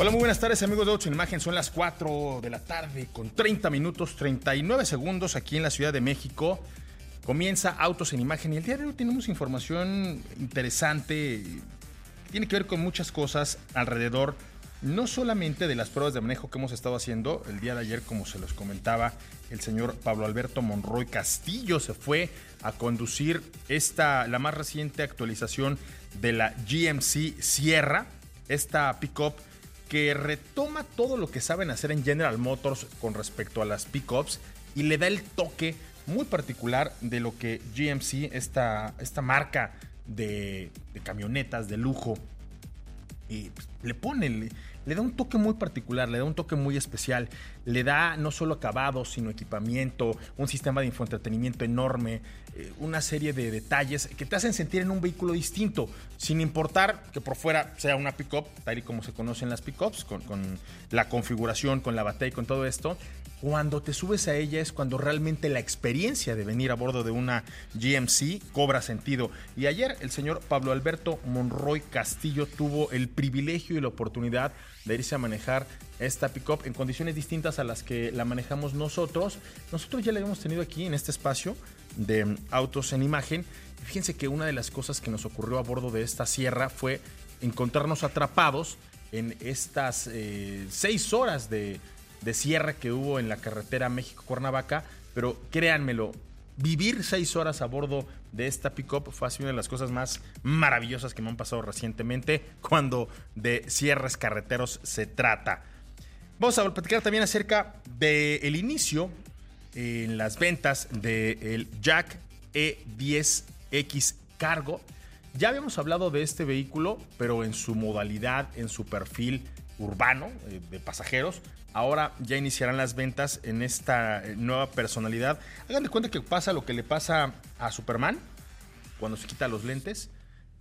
Hola, muy buenas tardes amigos de Ocho en Imagen. Son las 4 de la tarde con 30 minutos 39 segundos aquí en la Ciudad de México. Comienza Autos en Imagen y el día de hoy tenemos información interesante. Tiene que ver con muchas cosas alrededor, no solamente de las pruebas de manejo que hemos estado haciendo. El día de ayer, como se los comentaba, el señor Pablo Alberto Monroy Castillo se fue a conducir esta, la más reciente actualización de la GMC Sierra, esta pickup que retoma todo lo que saben hacer en General Motors con respecto a las pickups y le da el toque muy particular de lo que GMC, esta, esta marca de, camionetas de lujo, y pues, le pone, le da un toque muy particular, le da un toque muy especial, le da no solo acabado, sino equipamiento, un sistema de infoentretenimiento enorme, una serie de detalles que te hacen sentir en un vehículo distinto, sin importar que por fuera sea una pickup, tal y como se conocen las pickups, con, con la configuración, con la batería y con todo esto, cuando te subes a ella es cuando realmente la experiencia de venir a bordo de una GMC cobra sentido. Y ayer el señor Pablo Alberto Monroy Castillo tuvo el privilegio y la oportunidad de irse a manejar esta pickup en condiciones distintas a las que la manejamos nosotros. Nosotros ya la hemos tenido aquí en este espacio de autos en imagen. Fíjense que una de las cosas que nos ocurrió a bordo de esta sierra fue encontrarnos atrapados en estas eh, seis horas de de cierre que hubo en la carretera México-Cuernavaca, pero créanmelo, vivir seis horas a bordo de esta pickup fue así una de las cosas más maravillosas que me han pasado recientemente cuando de cierres carreteros se trata. Vamos a platicar también acerca del inicio en las ventas del Jack E10X Cargo. Ya habíamos hablado de este vehículo, pero en su modalidad, en su perfil urbano eh, de pasajeros. Ahora ya iniciarán las ventas en esta eh, nueva personalidad. Hagan de cuenta que pasa lo que le pasa a Superman cuando se quita los lentes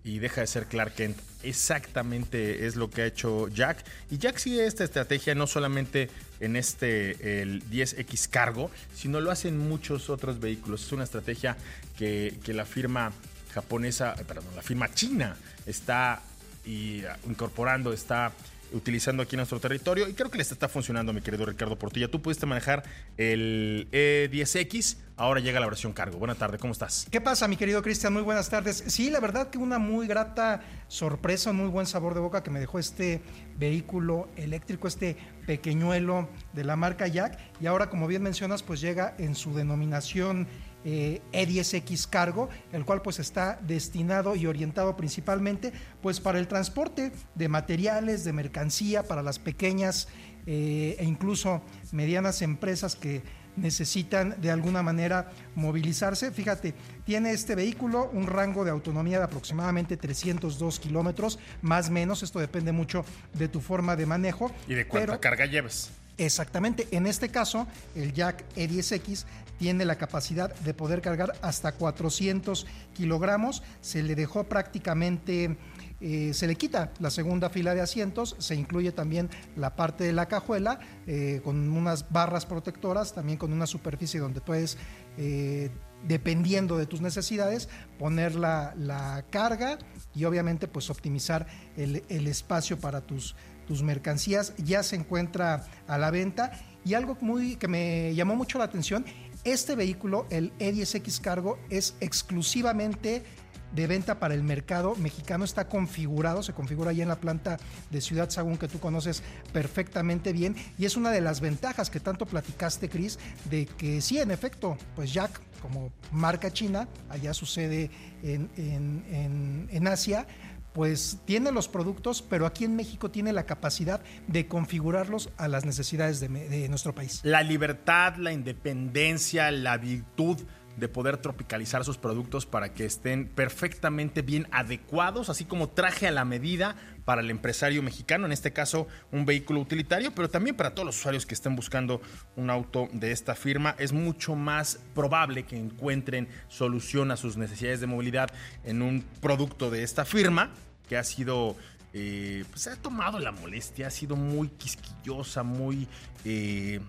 y deja de ser Clark Kent. Exactamente es lo que ha hecho Jack. Y Jack sigue esta estrategia no solamente en este el 10X Cargo, sino lo hace en muchos otros vehículos. Es una estrategia que, la firma japonesa, eh, perdón, la firma china está y, incorporando, está utilizando aquí nuestro territorio y creo que les está funcionando, mi querido Ricardo Portilla. Tú pudiste manejar el E10X, ahora llega la versión cargo. Buenas tardes, ¿cómo estás? ¿Qué pasa, mi querido Cristian? Muy buenas tardes. Sí, la verdad que una muy grata sorpresa, un muy buen sabor de boca que me dejó este vehículo eléctrico, este pequeñuelo de la marca Jack y ahora, como bien mencionas, pues llega en su denominación eh, E10X Cargo, el cual pues está destinado y orientado principalmente pues para el transporte de materiales, de mercancía, para las pequeñas eh, e incluso medianas empresas que necesitan de alguna manera movilizarse. Fíjate, tiene este vehículo un rango de autonomía de aproximadamente 302 kilómetros, más o menos, esto depende mucho de tu forma de manejo. ¿Y de cuánta pero- carga lleves? Exactamente, en este caso, el Jack E10X tiene la capacidad de poder cargar hasta 400 kilogramos. Se le dejó prácticamente, eh, se le quita la segunda fila de asientos, se incluye también la parte de la cajuela eh, con unas barras protectoras, también con una superficie donde puedes, eh, dependiendo de tus necesidades, poner la, carga y obviamente pues optimizar el, el espacio para tus tus mercancías ya se encuentra a la venta. Y algo muy que me llamó mucho la atención, este vehículo, el E10X Cargo, es exclusivamente de venta para el mercado mexicano, está configurado, se configura ahí en la planta de Ciudad Sagún que tú conoces perfectamente bien. Y es una de las ventajas que tanto platicaste, Chris, de que sí, en efecto, pues Jack como marca china, allá sucede en, en, en, en Asia, pues tiene los productos, pero aquí en México tiene la capacidad de configurarlos a las necesidades de, de, nuestro país. La libertad, la independencia, la virtud de poder tropicalizar sus productos para que estén perfectamente bien adecuados, así como traje a la medida para el empresario mexicano, en este caso un vehículo utilitario, pero también para todos los usuarios que estén buscando un auto de esta firma, es mucho más probable que encuentren solución a sus necesidades de movilidad en un producto de esta firma que ha sido eh, pues ha tomado la molestia, ha sido muy quisquillosa, muy, eh,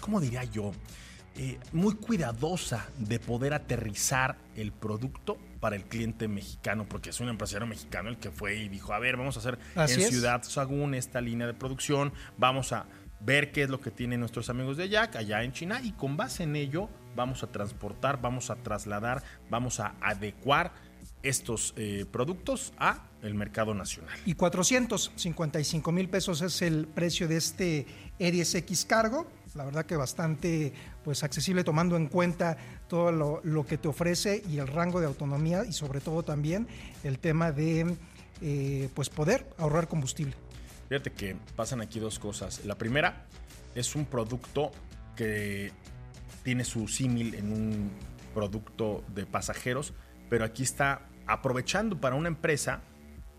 ¿cómo diría yo? Eh, muy cuidadosa de poder aterrizar el producto para el cliente mexicano, porque es un empresario mexicano el que fue y dijo, a ver, vamos a hacer en Ciudad Sagún esta línea de producción, vamos a ver qué es lo que tienen nuestros amigos de Jack allá en China y con base en ello vamos a transportar, vamos a trasladar, vamos a adecuar estos eh, productos a el mercado nacional. Y 455 mil pesos es el precio de este E10X Cargo. La verdad que bastante pues, accesible tomando en cuenta todo lo, que te ofrece y el rango de autonomía y sobre todo también el tema de eh, pues poder ahorrar combustible. Fíjate que pasan aquí dos cosas. La primera es un producto que tiene su símil en un producto de pasajeros, pero aquí está aprovechando para una empresa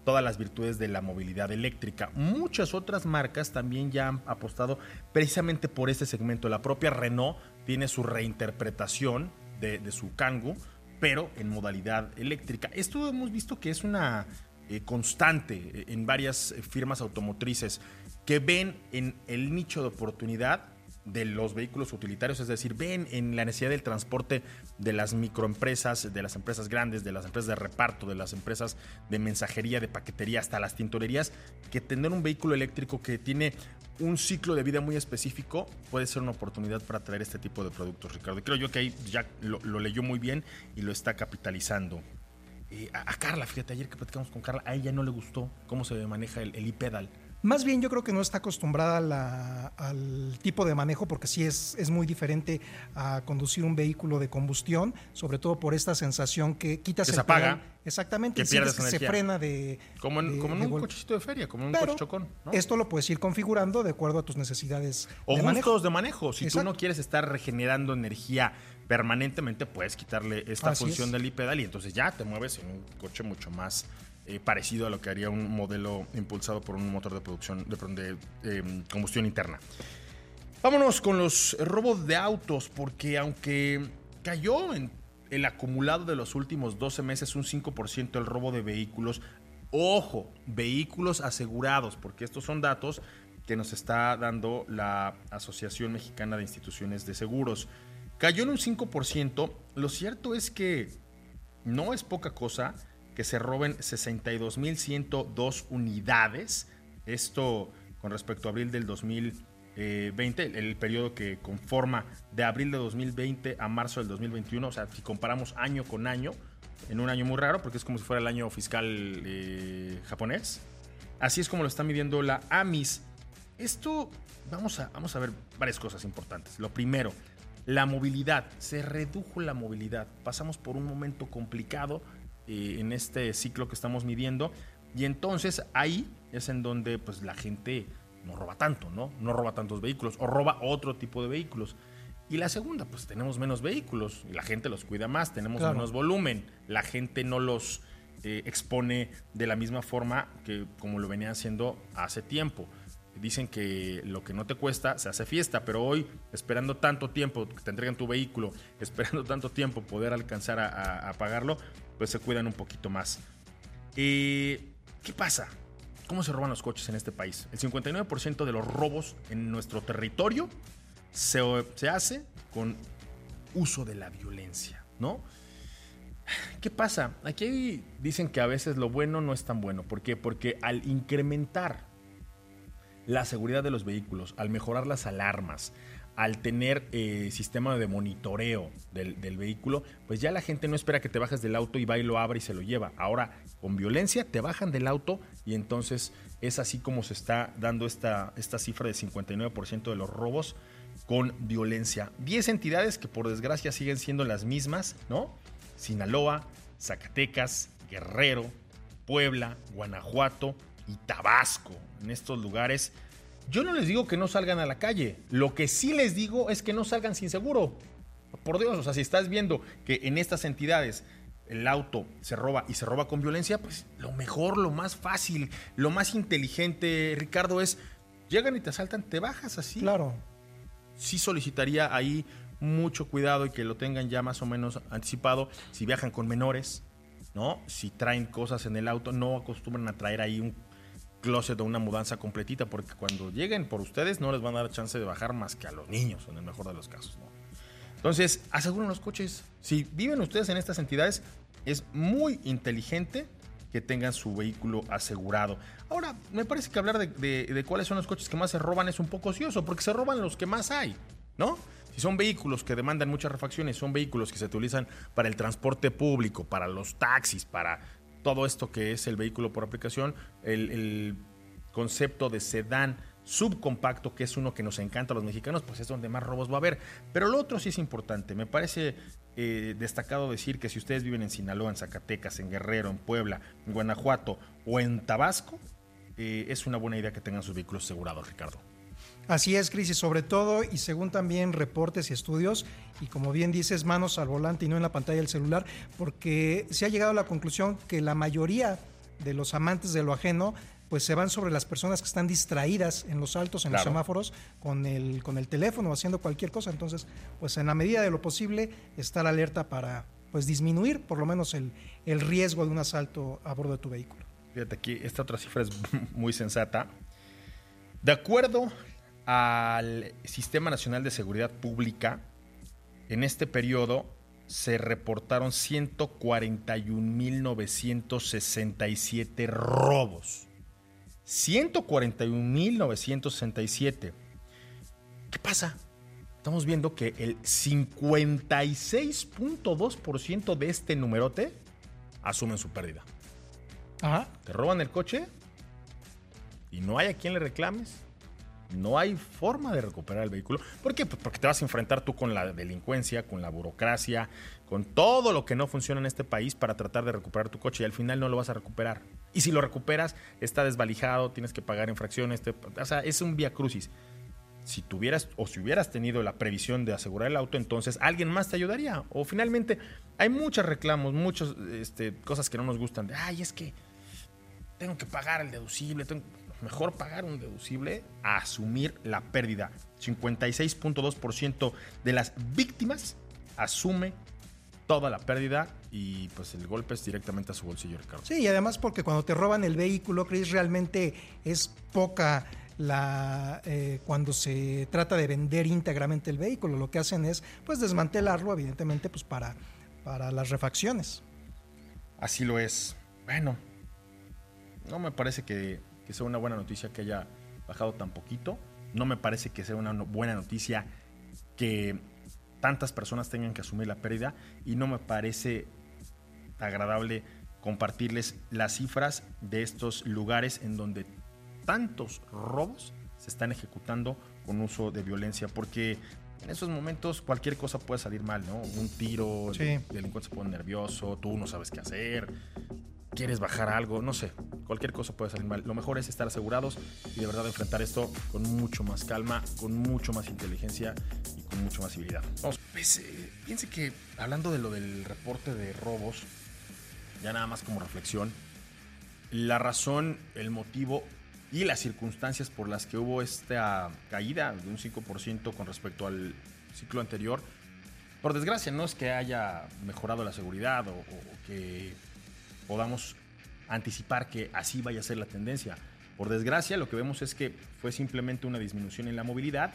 todas las virtudes de la movilidad eléctrica. Muchas otras marcas también ya han apostado precisamente por este segmento. La propia Renault tiene su reinterpretación de, su Kangoo, pero en modalidad eléctrica. Esto hemos visto que es una eh, constante eh, en varias eh, firmas automotrices que ven en el nicho de oportunidad de los vehículos utilitarios, es decir, ven en la necesidad del transporte de las microempresas, de las empresas grandes, de las empresas de reparto, de las empresas de mensajería, de paquetería, hasta las tintorerías, que tener un vehículo eléctrico que tiene un ciclo de vida muy específico puede ser una oportunidad para traer este tipo de productos, Ricardo. creo yo que ahí ya lo, leyó muy bien y lo está capitalizando. Eh, a, Carla, fíjate, ayer que platicamos con Carla, a ella no le gustó cómo se maneja el, el e-pedal. Más bien yo creo que no está acostumbrada al tipo de manejo porque sí es, es muy diferente a conducir un vehículo de combustión, sobre todo por esta sensación que quitas que se apaga. exactamente, que, que se frena de... Como en, como en un cochecito de feria, como en un coche chocón. Esto lo puedes ir configurando de acuerdo a tus necesidades. O de gustos de manejo. Si tú no quieres estar regenerando energía permanentemente, puedes quitarle esta función del e-pedal y entonces ya te mueves en un coche mucho más eh, parecido a lo que haría un modelo impulsado por un motor de producción de, em, combustión interna. Vámonos con los robos de autos, porque aunque cayó en el acumulado de los últimos 12 meses un 5% el robo de vehículos, ojo, vehículos asegurados, porque estos son datos que nos está dando la Asociación Mexicana de Instituciones de Seguros. Cayó en un 5%, lo cierto es que no es poca cosa que se roben 62.102 unidades. Esto con respecto a abril del 2020, el periodo que conforma de abril de 2020 a marzo del 2021. O sea, si comparamos año con año, en un año muy raro, porque es como si fuera el año fiscal eh, japonés. Así es como lo está midiendo la AMIS. Esto, vamos a, vamos a ver varias cosas importantes. Lo primero, la movilidad. Se redujo la movilidad. Pasamos por un momento complicado eh, en este ciclo que estamos midiendo. Y entonces ahí es en donde pues la gente no roba tanto, ¿no? No roba tantos vehículos o roba otro tipo de vehículos. Y la segunda, pues tenemos menos vehículos y la gente los cuida más, tenemos menos volumen, la gente no los eh, expone de la misma forma que como lo venían haciendo hace tiempo. Dicen que lo que no te cuesta se hace fiesta, pero hoy, esperando tanto tiempo que te entreguen tu vehículo, esperando tanto tiempo poder alcanzar a pagarlo, pues se cuidan un poquito más. ¿Qué pasa? ¿Cómo se roban los coches en este país? El 59% de los robos en nuestro territorio se, se hace con uso de la violencia, ¿no? ¿Qué pasa? Aquí dicen que a veces lo bueno no es tan bueno. ¿Por qué? Porque al incrementar la seguridad de los vehículos, al mejorar las alarmas, al tener eh, sistema de monitoreo del, vehículo, pues ya la gente no espera que te bajes del auto y va y lo abre y se lo lleva. Ahora, con violencia, te bajan del auto y entonces es así como se está dando esta, esta cifra de 59% de los robos con violencia. 10 entidades que por desgracia siguen siendo las mismas, ¿no? Sinaloa, Zacatecas, Guerrero, Puebla, Guanajuato y Tabasco. En estos lugares yo no les digo que no salgan a la calle. Lo que sí les digo es que no salgan sin seguro. Por Dios, o sea, si estás viendo que en estas entidades el auto se roba y se roba con violencia, pues lo mejor, lo más fácil, lo más inteligente, Ricardo, es llegan y te asaltan, te bajas así. Claro. Sí solicitaría ahí mucho cuidado y que lo tengan ya más o menos anticipado. Si viajan con menores, ¿no? Si traen cosas en el auto, no acostumbran a traer ahí un closet o una mudanza completita, porque cuando lleguen por ustedes no les van a dar chance de bajar más que a los niños, en el mejor de los casos. Entonces, aseguren los coches. Si viven ustedes en estas entidades, es muy inteligente que tengan su vehículo asegurado. Ahora, me parece que hablar de, cuáles son los coches que más se roban es un poco ocioso, porque se roban los que más hay, ¿no? Si son vehículos que demandan muchas refacciones, son vehículos que se utilizan para el transporte público, para los taxis, para todo esto que es el vehículo por aplicación, el, concepto de sedán subcompacto, que es uno que nos encanta a los mexicanos, pues es donde más robos va a haber. Pero lo otro sí es importante. Me parece eh, destacado decir que si ustedes viven en Sinaloa, en Zacatecas, en Guerrero, en Puebla, en Guanajuato o en Tabasco, eh, es una buena idea que tengan sus vehículos asegurados, Ricardo. Así es, Cris, y sobre todo, y según también reportes y estudios, y como bien dices, manos al volante y no en la pantalla del celular, porque se ha llegado a la conclusión que la mayoría de los amantes de lo ajeno pues se van sobre las personas que están distraídas en los altos, en los semáforos, con el, con el teléfono, haciendo cualquier cosa. Entonces, pues en la medida de lo posible, estar alerta para pues disminuir por lo menos el, el riesgo de un asalto a bordo de tu vehículo. Fíjate aquí, esta otra cifra es muy sensata. De acuerdo al Sistema Nacional de Seguridad Pública, en este periodo se reportaron 141.967 robos. 141.967. ¿Qué pasa? Estamos viendo que el 56.2% de este numerote asumen su pérdida. Ajá. Te roban el coche y no hay a quien le reclames. No hay forma de recuperar el vehículo. ¿Por qué? Pues porque te vas a enfrentar tú con la delincuencia, con la burocracia, con todo lo que no funciona en este país para tratar de recuperar tu coche y al final no lo vas a recuperar. Y si lo recuperas, está desvalijado, tienes que pagar infracciones, o sea, es un vía crucis. Si tuvieras o si hubieras tenido la previsión de asegurar el auto, entonces alguien más te ayudaría. O finalmente, hay muchos reclamos, muchas este, cosas que no nos gustan. De, ay, es que tengo que pagar el deducible. Mejor pagar un deducible a asumir la pérdida. 56.2% de las víctimas asume toda la pérdida y pues el golpe es directamente a su bolsillo, Ricardo. Sí, y además porque cuando te roban el vehículo, Chris, realmente es poca la eh, cuando se trata de vender íntegramente el vehículo. Lo que hacen es pues desmantelarlo, evidentemente, pues para, para las refacciones. Así lo es. Bueno, no me parece que, que sea una buena noticia que haya bajado tan poquito. No me parece que sea una buena noticia que tantas personas tengan que asumir la pérdida y no me parece agradable compartirles las cifras de estos lugares en donde tantos robos se están ejecutando con uso de violencia, porque en esos momentos cualquier cosa puede salir mal, ¿no? Un tiro, el delincuente se pone nervioso, tú no sabes qué hacer, quieres bajar algo, no sé, cualquier cosa puede salir mal. Lo mejor es estar asegurados y de verdad enfrentar esto con mucho más calma, con mucho más inteligencia y con mucho más civilidad. Vamos, pues, eh, piense que hablando de lo del reporte de robos, ya nada más como reflexión, la razón, el motivo y las circunstancias por las que hubo esta caída de un 5% con respecto al ciclo anterior, por desgracia no es que haya mejorado la seguridad o que podamos anticipar que así vaya a ser la tendencia. Por desgracia, lo que vemos es que fue simplemente una disminución en la movilidad,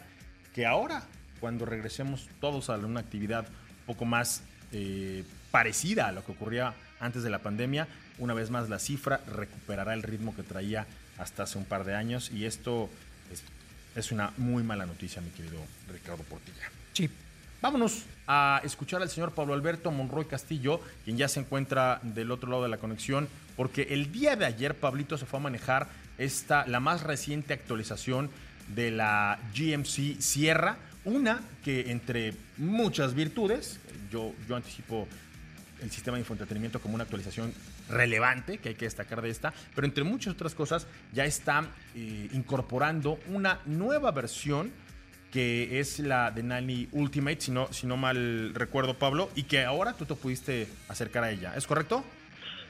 que ahora, cuando regresemos todos a una actividad un poco más eh, parecida a lo que ocurría antes de la pandemia, una vez más la cifra recuperará el ritmo que traía hasta hace un par de años y esto es, es una muy mala noticia, mi querido Ricardo Portilla. Sí, Vámonos a escuchar al señor Pablo Alberto Monroy Castillo, quien ya se encuentra del otro lado de la conexión, porque el día de ayer Pablito se fue a manejar esta, la más reciente actualización de la GMC Sierra, una que entre muchas virtudes, yo, yo anticipo el sistema de infoentretenimiento como una actualización relevante que hay que destacar de esta, pero entre muchas otras cosas ya está eh, incorporando una nueva versión que es la de Nani Ultimate, si no, si no mal recuerdo, Pablo, y que ahora tú te pudiste acercar a ella. ¿Es correcto?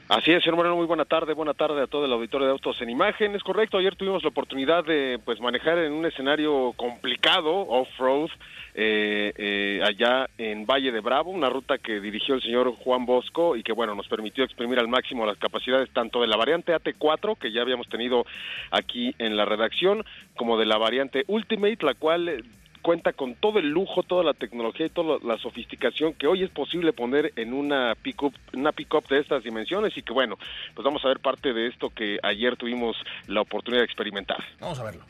Así es, señor Moreno, muy buena tarde, buena tarde a todo el auditorio de Autos en Imagen. Es correcto, ayer tuvimos la oportunidad de pues manejar en un escenario complicado, off-road, eh, eh, allá en Valle de Bravo, una ruta que dirigió el señor Juan Bosco y que bueno, nos permitió exprimir al máximo las capacidades tanto de la variante AT4, que ya habíamos tenido aquí en la redacción, como de la variante Ultimate, la cual cuenta con todo el lujo, toda la tecnología y toda la sofisticación que hoy es posible poner en una pickup, una pickup de estas dimensiones y que bueno, pues vamos a ver parte de esto que ayer tuvimos la oportunidad de experimentar. Vamos a verlo.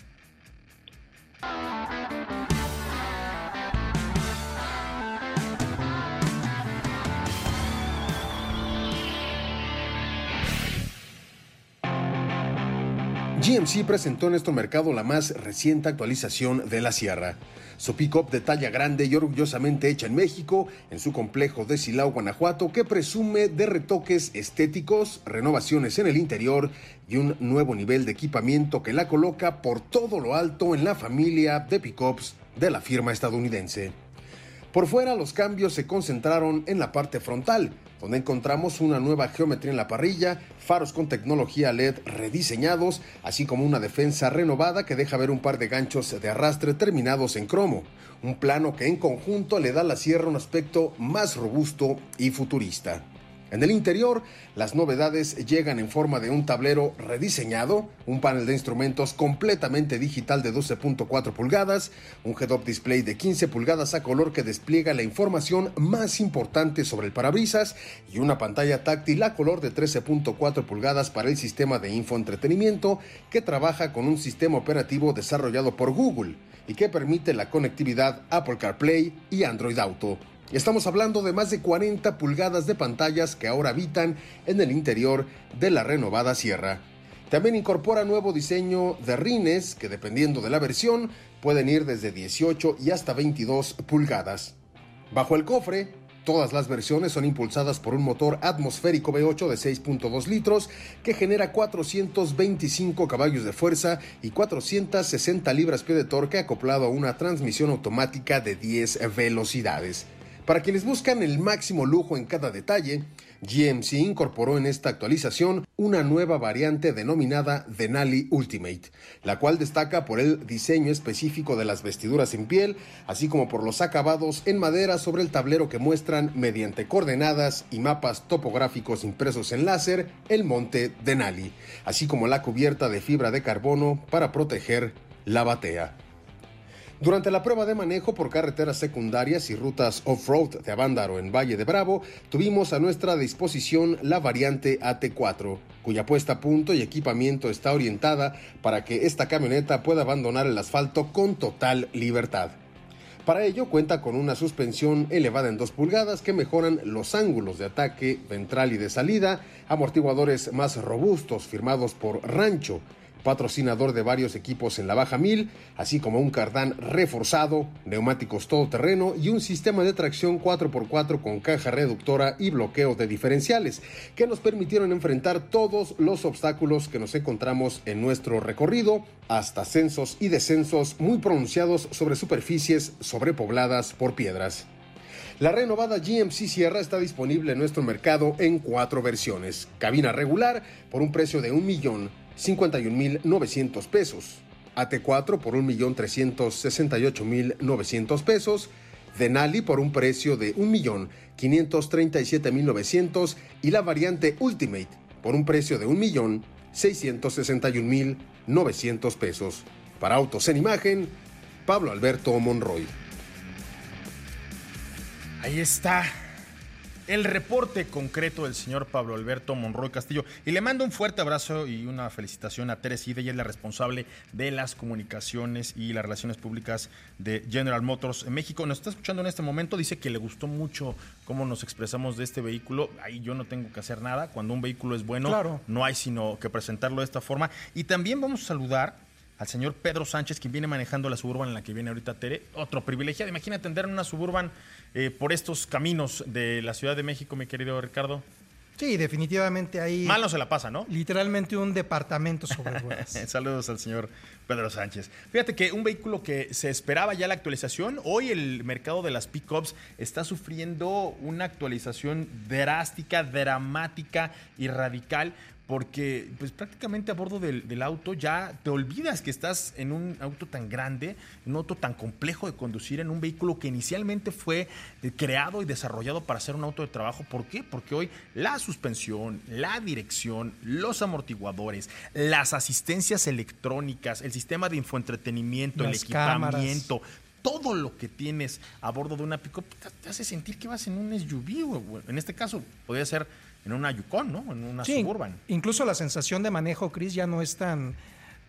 GMC presentó en este mercado la más reciente actualización de la Sierra. Su pick-up de talla grande y orgullosamente hecha en México, en su complejo de Silao, Guanajuato, que presume de retoques estéticos, renovaciones en el interior y un nuevo nivel de equipamiento que la coloca por todo lo alto en la familia de pick-ups de la firma estadounidense. Por fuera, los cambios se concentraron en la parte frontal, donde encontramos una nueva geometría en la parrilla, faros con tecnología LED rediseñados, así como una defensa renovada que deja ver un par de ganchos de arrastre terminados en cromo, un plano que en conjunto le da a la sierra un aspecto más robusto y futurista. En el interior, las novedades llegan en forma de un tablero rediseñado, un panel de instrumentos completamente digital de 12.4 pulgadas, un head-up display de 15 pulgadas a color que despliega la información más importante sobre el parabrisas y una pantalla táctil a color de 13.4 pulgadas para el sistema de infoentretenimiento que trabaja con un sistema operativo desarrollado por Google y que permite la conectividad Apple CarPlay y Android Auto. Estamos hablando de más de 40 pulgadas de pantallas que ahora habitan en el interior de la renovada Sierra. También incorpora nuevo diseño de rines que dependiendo de la versión pueden ir desde 18 y hasta 22 pulgadas. Bajo el cofre, todas las versiones son impulsadas por un motor atmosférico V8 de 6.2 litros que genera 425 caballos de fuerza y 460 libras-pie de torque acoplado a una transmisión automática de 10 velocidades. Para quienes buscan el máximo lujo en cada detalle, GMC incorporó en esta actualización una nueva variante denominada Denali Ultimate, la cual destaca por el diseño específico de las vestiduras en piel, así como por los acabados en madera sobre el tablero que muestran mediante coordenadas y mapas topográficos impresos en láser el monte Denali, así como la cubierta de fibra de carbono para proteger la batea. Durante la prueba de manejo por carreteras secundarias y rutas off-road de Avándaro en Valle de Bravo, tuvimos a nuestra disposición la variante AT4, cuya puesta a punto y equipamiento está orientada para que esta camioneta pueda abandonar el asfalto con total libertad. Para ello cuenta con una suspensión elevada en 2 pulgadas que mejoran los ángulos de ataque ventral y de salida, amortiguadores más robustos firmados por Rancho, patrocinador de varios equipos en la Baja 1000, así como un cardán reforzado, neumáticos todoterreno y un sistema de tracción 4x4 con caja reductora y bloqueo de diferenciales, que nos permitieron enfrentar todos los obstáculos que nos encontramos en nuestro recorrido, hasta ascensos y descensos muy pronunciados sobre superficies sobrepobladas por piedras. La renovada GMC Sierra está disponible en nuestro mercado en cuatro versiones. Cabina regular por un precio de un millón 51.900 pesos. AT4 por 1.368.900 pesos. Denali por un precio de 1.537.900 y la variante Ultimate por un precio de 1.661.900 pesos. Para Autos en Imagen, Pablo Alberto Monroy. Ahí está el reporte concreto del señor Pablo Alberto Monroy Castillo. Y le mando un fuerte abrazo y una felicitación a Teresida, ella es la responsable de las comunicaciones y las relaciones públicas de General Motors en México. Nos está escuchando en este momento, dice que le gustó mucho cómo nos expresamos de este vehículo. Ahí yo no tengo que hacer nada. Cuando un vehículo es bueno, no hay sino que presentarlo de esta forma. Y también vamos a saludar al señor Pedro Sánchez, quien viene manejando la suburban en la que viene ahorita Tere. Otro privilegiado. Imagínate andar en una suburban eh, por estos caminos de la Ciudad de México, mi querido Ricardo. Sí, definitivamente ahí. Mal no se la pasa, ¿no? Literalmente un departamento sobre ruedas. Saludos al señor Pedro Sánchez. Fíjate que un vehículo que se esperaba ya la actualización, hoy el mercado de las pickups está sufriendo una actualización drástica, dramática y radical porque pues prácticamente a bordo del, auto ya te olvidas que estás en un auto tan grande, en un auto tan complejo de conducir, en un vehículo que inicialmente fue creado y desarrollado para ser un auto de trabajo. ¿Por qué? Porque hoy la suspensión, la dirección, los amortiguadores, las asistencias electrónicas, el sistema de infoentretenimiento, el equipamiento, todo lo que tienes a bordo de una pick te, hace sentir que vas en un SUV. En este caso, podría ser en una Yukon, ¿no? En una Suburban. Incluso la sensación de manejo, Chris, ya no es tan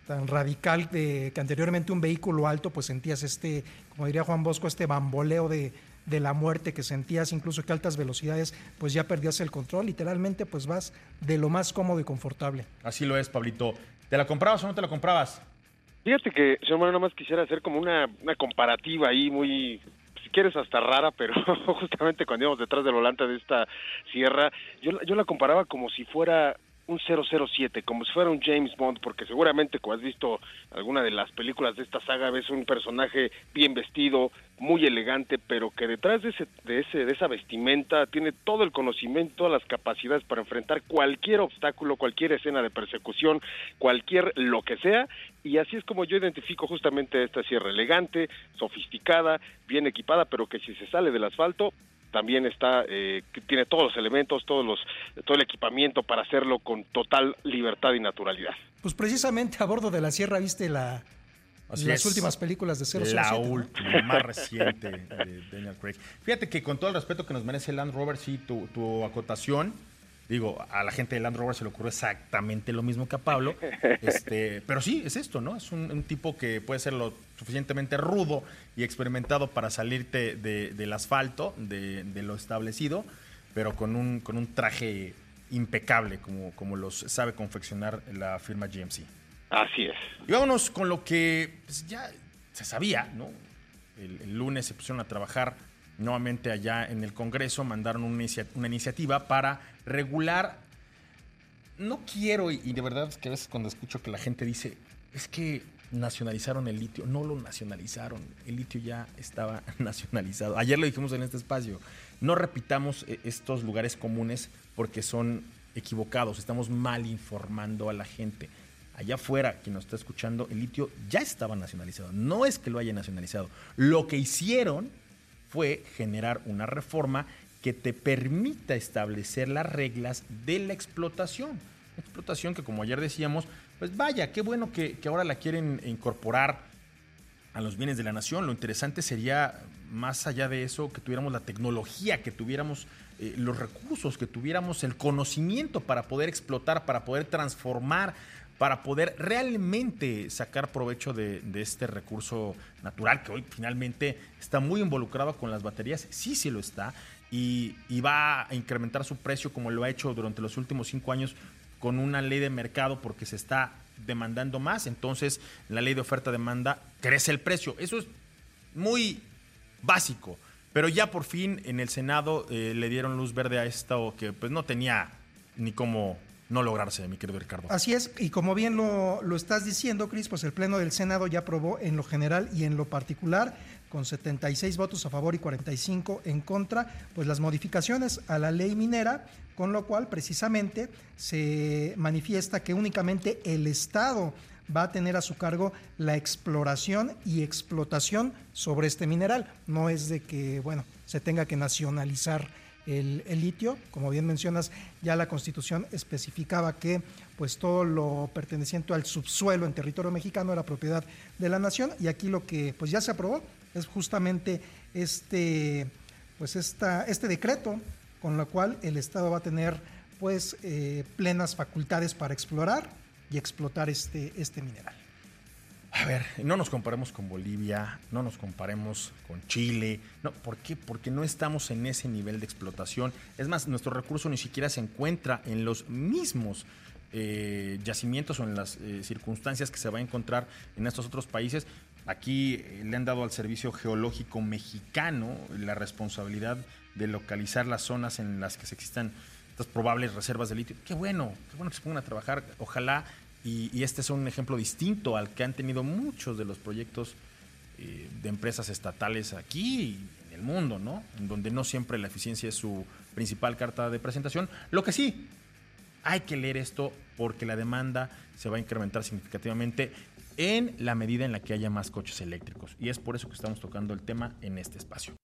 tan radical de que anteriormente un vehículo alto, pues sentías este, como diría Juan Bosco, este bamboleo de, de la muerte que sentías, incluso que a altas velocidades, pues ya perdías el control. Literalmente, pues vas de lo más cómodo y confortable. Así lo es, Pablito. ¿Te la comprabas o no te la comprabas? Fíjate que, señor Manuel, nada más quisiera hacer como una, una comparativa ahí muy, quieres hasta rara, pero justamente cuando íbamos detrás del volante de esta sierra, yo, yo la comparaba como si fuera un 007, como si fuera un James Bond, porque seguramente como has visto alguna de las películas de esta saga ves un personaje bien vestido, muy elegante, pero que detrás de ese, de ese, de esa vestimenta tiene todo el conocimiento, todas las capacidades para enfrentar cualquier obstáculo, cualquier escena de persecución, cualquier lo que sea, y así es como yo identifico justamente esta sierra elegante, sofisticada, bien equipada, pero que si se sale del asfalto también está eh, tiene todos los elementos, todos los todo el equipamiento para hacerlo con total libertad y naturalidad. Pues precisamente a bordo de la sierra viste la las últimas películas de 007. La última, más reciente de Daniel Craig. Fíjate que con todo el respeto que nos merece Land Rover, sí, tu, tu acotación Digo, a la gente de Land Rover se le ocurre exactamente lo mismo que a Pablo. Este, pero sí, es esto, ¿no? Es un, tipo que puede ser lo suficientemente rudo y experimentado para salirte del asfalto, de, lo establecido, pero con un, con un traje impecable, como, como los sabe confeccionar la firma GMC. Así es. Y vámonos con lo que pues, ya se sabía, ¿no? el lunes se pusieron a trabajar nuevamente allá en el Congreso mandaron una, iniciativa para regular. No quiero, y de verdad es que a veces cuando escucho que la gente dice, es que nacionalizaron el litio, no lo nacionalizaron, el litio ya estaba nacionalizado. Ayer lo dijimos en este espacio, no repitamos eh, estos lugares comunes porque son equivocados, estamos mal informando a la gente. Allá afuera, quien nos está escuchando, el litio ya estaba nacionalizado. No es que lo haya nacionalizado. Lo que hicieron fue generar una reforma que te permita establecer las reglas de la explotación. Explotación que como ayer decíamos, pues vaya, qué bueno que, ahora la quieren incorporar a los bienes de la nación. Lo interesante sería, más allá de eso, que tuviéramos la tecnología, que tuviéramos eh, los recursos, que tuviéramos el conocimiento para poder explotar, para poder transformar para poder realmente sacar provecho de, este recurso natural que hoy finalmente está muy involucrado con las baterías, sí, sí lo está, y, va a incrementar su precio como lo ha hecho durante los últimos cinco años con una ley de mercado porque se está demandando más, entonces la ley de oferta-demanda crece el precio. Eso es muy básico, pero ya por fin en el Senado eh, le dieron luz verde a esto que pues no tenía ni cómo no lograrse, mi querido Ricardo. Así es, y como bien lo, lo estás diciendo, Cris, pues el Pleno del Senado ya aprobó en lo general y en lo particular, con 76 votos a favor y 45 en contra, pues las modificaciones a la ley minera, con lo cual precisamente se manifiesta que únicamente el Estado va a tener a su cargo la exploración y explotación sobre este mineral. No es de que, bueno, se tenga que nacionalizar el, litio. Como bien mencionas, ya la Constitución especificaba que pues todo lo perteneciente al subsuelo en territorio mexicano era propiedad de la nación y aquí lo que pues ya se aprobó es justamente este pues esta, este decreto con lo cual el Estado va a tener pues eh, plenas facultades para explorar y explotar este, este mineral. A ver, no nos comparemos con Bolivia, no nos comparemos con Chile. No, ¿Por qué? Porque no estamos en ese nivel de explotación. Es más, nuestro recurso ni siquiera se encuentra en los mismos eh, yacimientos o en las eh, circunstancias que se va a encontrar en estos otros países. Aquí eh, le han dado al Servicio Geológico Mexicano la responsabilidad de localizar las zonas en las que existan estas probables reservas de litio. Qué bueno, qué bueno que se pongan a trabajar. Ojalá y, este es un ejemplo distinto al que han tenido muchos de los proyectos eh, de empresas estatales aquí y en el mundo, ¿no? En donde no siempre la eficiencia es su principal carta de presentación. Lo que sí, hay que leer esto porque la demanda se va a incrementar significativamente en la medida en la que haya más coches eléctricos. Y es por eso que estamos tocando el tema en este espacio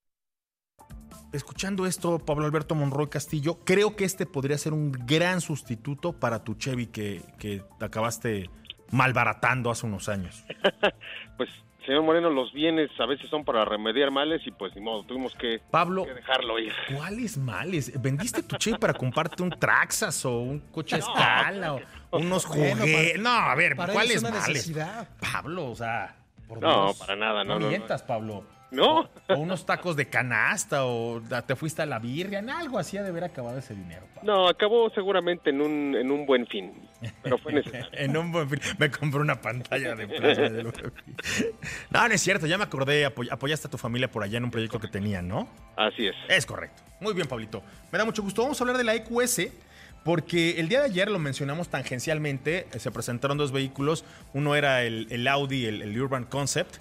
escuchando esto, Pablo Alberto Monroy Castillo, creo que este podría ser un gran sustituto para tu Chevy que, que acabaste malbaratando hace unos años. pues señor Moreno, los bienes a veces son para remediar males y pues ni modo, tuvimos que, Pablo, dejarlo ir. ¿Cuáles males? ¿Vendiste tu chip para comprarte un Traxas o un coche a escala o unos juguetes? no, a ver, ¿cuáles males? Pablo, o sea, por no, para nada, no, no mientas, Pablo. ¿No? O, unos tacos de canasta, o te fuiste a la birria, en algo así de haber acabado ese dinero. No, acabó seguramente en un, en un buen fin, pero fue necesario. en un buen fin. Me compré una pantalla de plasma. no, no es cierto, ya me acordé, apoyaste a tu familia por allá en un proyecto que tenían, ¿no? Así es. Es correcto. Muy bien, Pablito. Me da mucho gusto. Vamos a hablar de la EQS. Porque el día de ayer lo mencionamos tangencialmente, se presentaron dos vehículos, uno era el, Audi, el Urban Concept,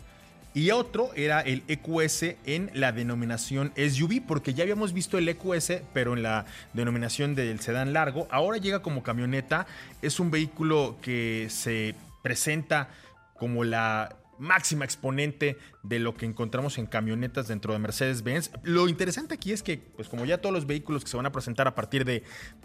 y otro era el EQS en la denominación SUV, porque ya habíamos visto el EQS, pero en la denominación del sedán largo. Ahora llega como camioneta. Es un vehículo que se presenta como la máxima exponente de lo que encontramos en camionetas dentro de Mercedes-Benz. Lo interesante aquí es que, pues como ya todos los vehículos que se van a presentar a partir de,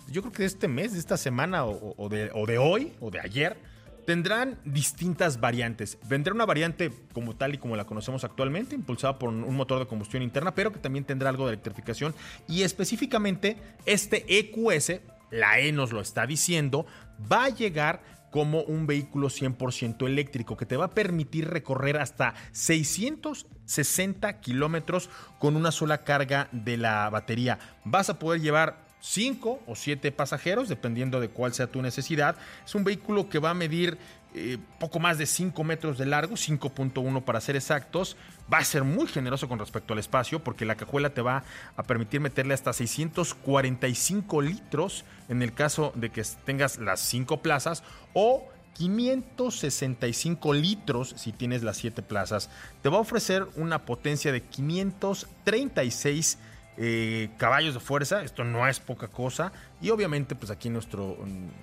yo creo que de este mes, de esta semana o, de, o de hoy o de ayer, Tendrán distintas variantes. Vendrá una variante como tal y como la conocemos actualmente, impulsada por un motor de combustión interna, pero que también tendrá algo de electrificación. Y específicamente este EQS, la E nos lo está diciendo, va a llegar como un vehículo 100% eléctrico que te va a permitir recorrer hasta 660 kilómetros con una sola carga de la batería. Vas a poder llevar 5 o 7 pasajeros, dependiendo de cuál sea tu necesidad. Es un vehículo que va a medir eh, poco más de 5 metros de largo, 5.1 para ser exactos. Va a ser muy generoso con respecto al espacio porque la cajuela te va a permitir meterle hasta 645 litros en el caso de que tengas las 5 plazas o 565 litros si tienes las 7 plazas. Te va a ofrecer una potencia de 536 eh, caballos de fuerza, esto no es poca cosa. Y obviamente, pues aquí en nuestro,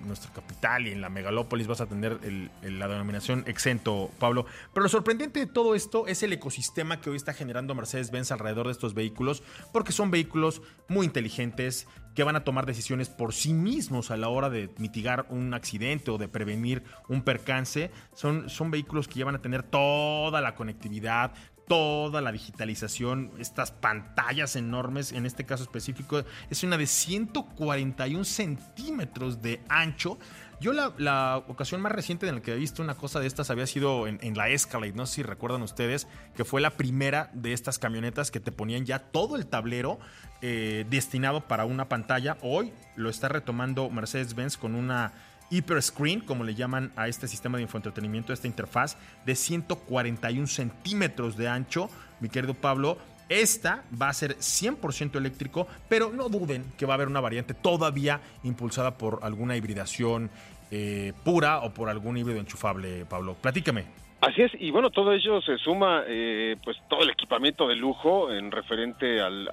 nuestro capital y en la megalópolis vas a tener la denominación exento, Pablo. Pero lo sorprendente de todo esto es el ecosistema que hoy está generando Mercedes-Benz alrededor de estos vehículos, porque son vehículos muy inteligentes que van a tomar decisiones por sí mismos a la hora de mitigar un accidente o de prevenir un percance. Son, son vehículos que ya van a tener toda la conectividad, toda la digitalización, estas pantallas enormes, en este caso específico, es una de 141 centímetros de ancho. Yo la, ocasión más reciente en la que he visto una cosa de estas había sido en, la Escalade, no sé si recuerdan ustedes, que fue la primera de estas camionetas que te ponían ya todo el tablero eh, destinado para una pantalla. Hoy lo está retomando Mercedes-Benz con una Hyper Screen, como le llaman a este sistema de infoentretenimiento, esta interfaz de 141 centímetros de ancho, mi querido Pablo. Esta va a ser 100% eléctrico, pero no duden que va a haber una variante todavía impulsada por alguna hibridación eh, pura o por algún híbrido enchufable, Pablo. Platícame. Así es, y bueno, todo ello se suma, eh, pues todo el equipamiento de lujo en referente al